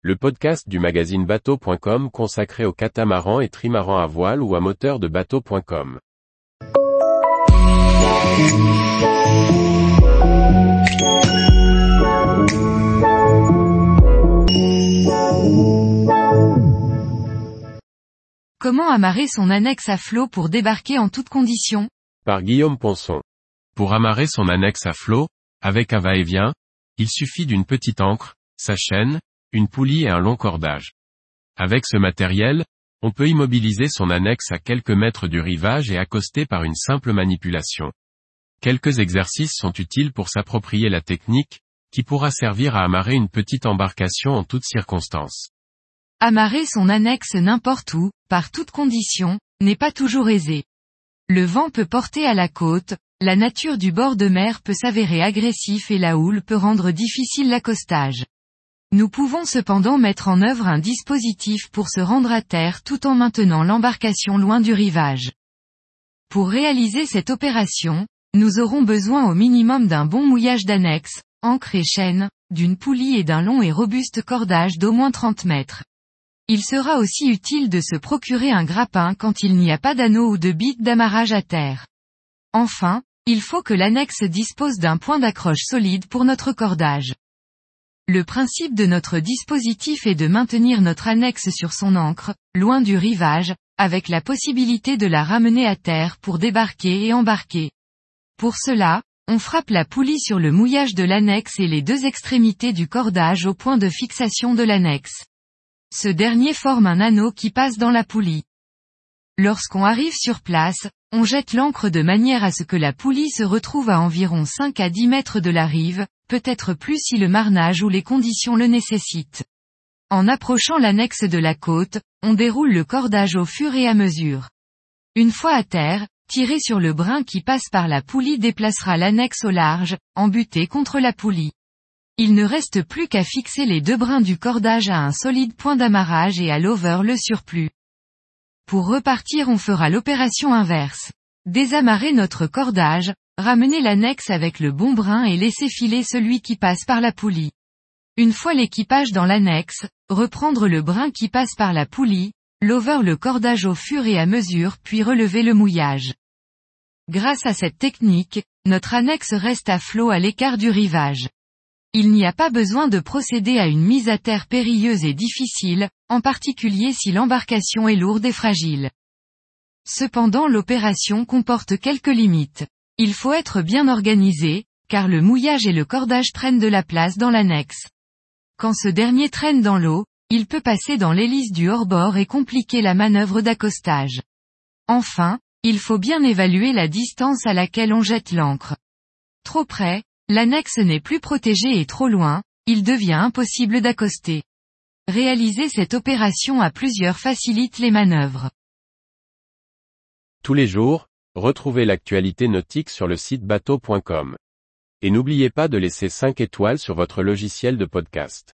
le podcast du magazine bateau.com consacré aux catamarans et trimarans à voile ou à moteur de bateau.com. Comment amarrer son annexe à flot pour débarquer en toutes conditions? Par Guillaume Ponson. Pour amarrer son annexe à flot, avec un va-et-vient, il suffit d'une petite ancre, sa chaîne, une poulie et un long cordage. Avec ce matériel, on peut immobiliser son annexe à quelques mètres du rivage et accoster par une simple manipulation. Quelques exercices sont utiles pour s'approprier la technique, qui pourra servir à amarrer une petite embarcation en toutes circonstances. Amarrer son annexe n'importe où, par toutes conditions, n'est pas toujours aisé. Le vent peut porter à la côte, la nature du bord de mer peut s'avérer agressif et la houle peut rendre difficile l'accostage. Nous pouvons cependant mettre en œuvre un dispositif pour se rendre à terre tout en maintenant l'embarcation loin du rivage. Pour réaliser cette opération, nous aurons besoin au minimum d'un bon mouillage d'annexe, ancre et chaîne, d'une poulie et d'un long et robuste cordage d'au moins 30 mètres. Il sera aussi utile de se procurer un grappin quand il n'y a pas d'anneau ou de bite d'amarrage à terre. Enfin, il faut que l'annexe dispose d'un point d'accroche solide pour notre cordage. Le principe de notre dispositif est de maintenir notre annexe sur son ancre, loin du rivage, avec la possibilité de la ramener à terre pour débarquer et embarquer. Pour cela, on frappe la poulie sur le mouillage de l'annexe et les deux extrémités du cordage au point de fixation de l'annexe. Ce dernier forme un anneau qui passe dans la poulie. Lorsqu'on arrive sur place, on jette l'ancre de manière à ce que la poulie se retrouve à environ 5 à 10 mètres de la rive, peut-être plus si le marnage ou les conditions le nécessitent. En approchant l'annexe de la côte, on déroule le cordage au fur et à mesure. Une fois à terre, tirer sur le brin qui passe par la poulie déplacera l'annexe au large, embuté contre la poulie. Il ne reste plus qu'à fixer les deux brins du cordage à un solide point d'amarrage et à l'over le surplus. Pour repartir on fera l'opération inverse. Désamarrer notre cordage, ramener l'annexe avec le bon brin et laisser filer celui qui passe par la poulie. Une fois l'équipage dans l'annexe, reprendre le brin qui passe par la poulie, l'over le cordage au fur et à mesure puis relever le mouillage. Grâce à cette technique, notre annexe reste à flot à l'écart du rivage. Il n'y a pas besoin de procéder à une mise à terre périlleuse et difficile, en particulier si l'embarcation est lourde et fragile. Cependant l'opération comporte quelques limites. Il faut être bien organisé, car le mouillage et le cordage prennent de la place dans l'annexe. Quand ce dernier traîne dans l'eau, il peut passer dans l'hélice du hors-bord et compliquer la manœuvre d'accostage. Enfin, il faut bien évaluer la distance à laquelle on jette l'ancre. Trop près, L'annexe n'est plus protégée et trop loin, il devient impossible d'accoster. Réaliser cette opération à plusieurs facilite les manœuvres. Tous les jours, retrouvez l'actualité nautique sur le site bateau.com. Et n'oubliez pas de laisser 5 étoiles sur votre logiciel de podcast.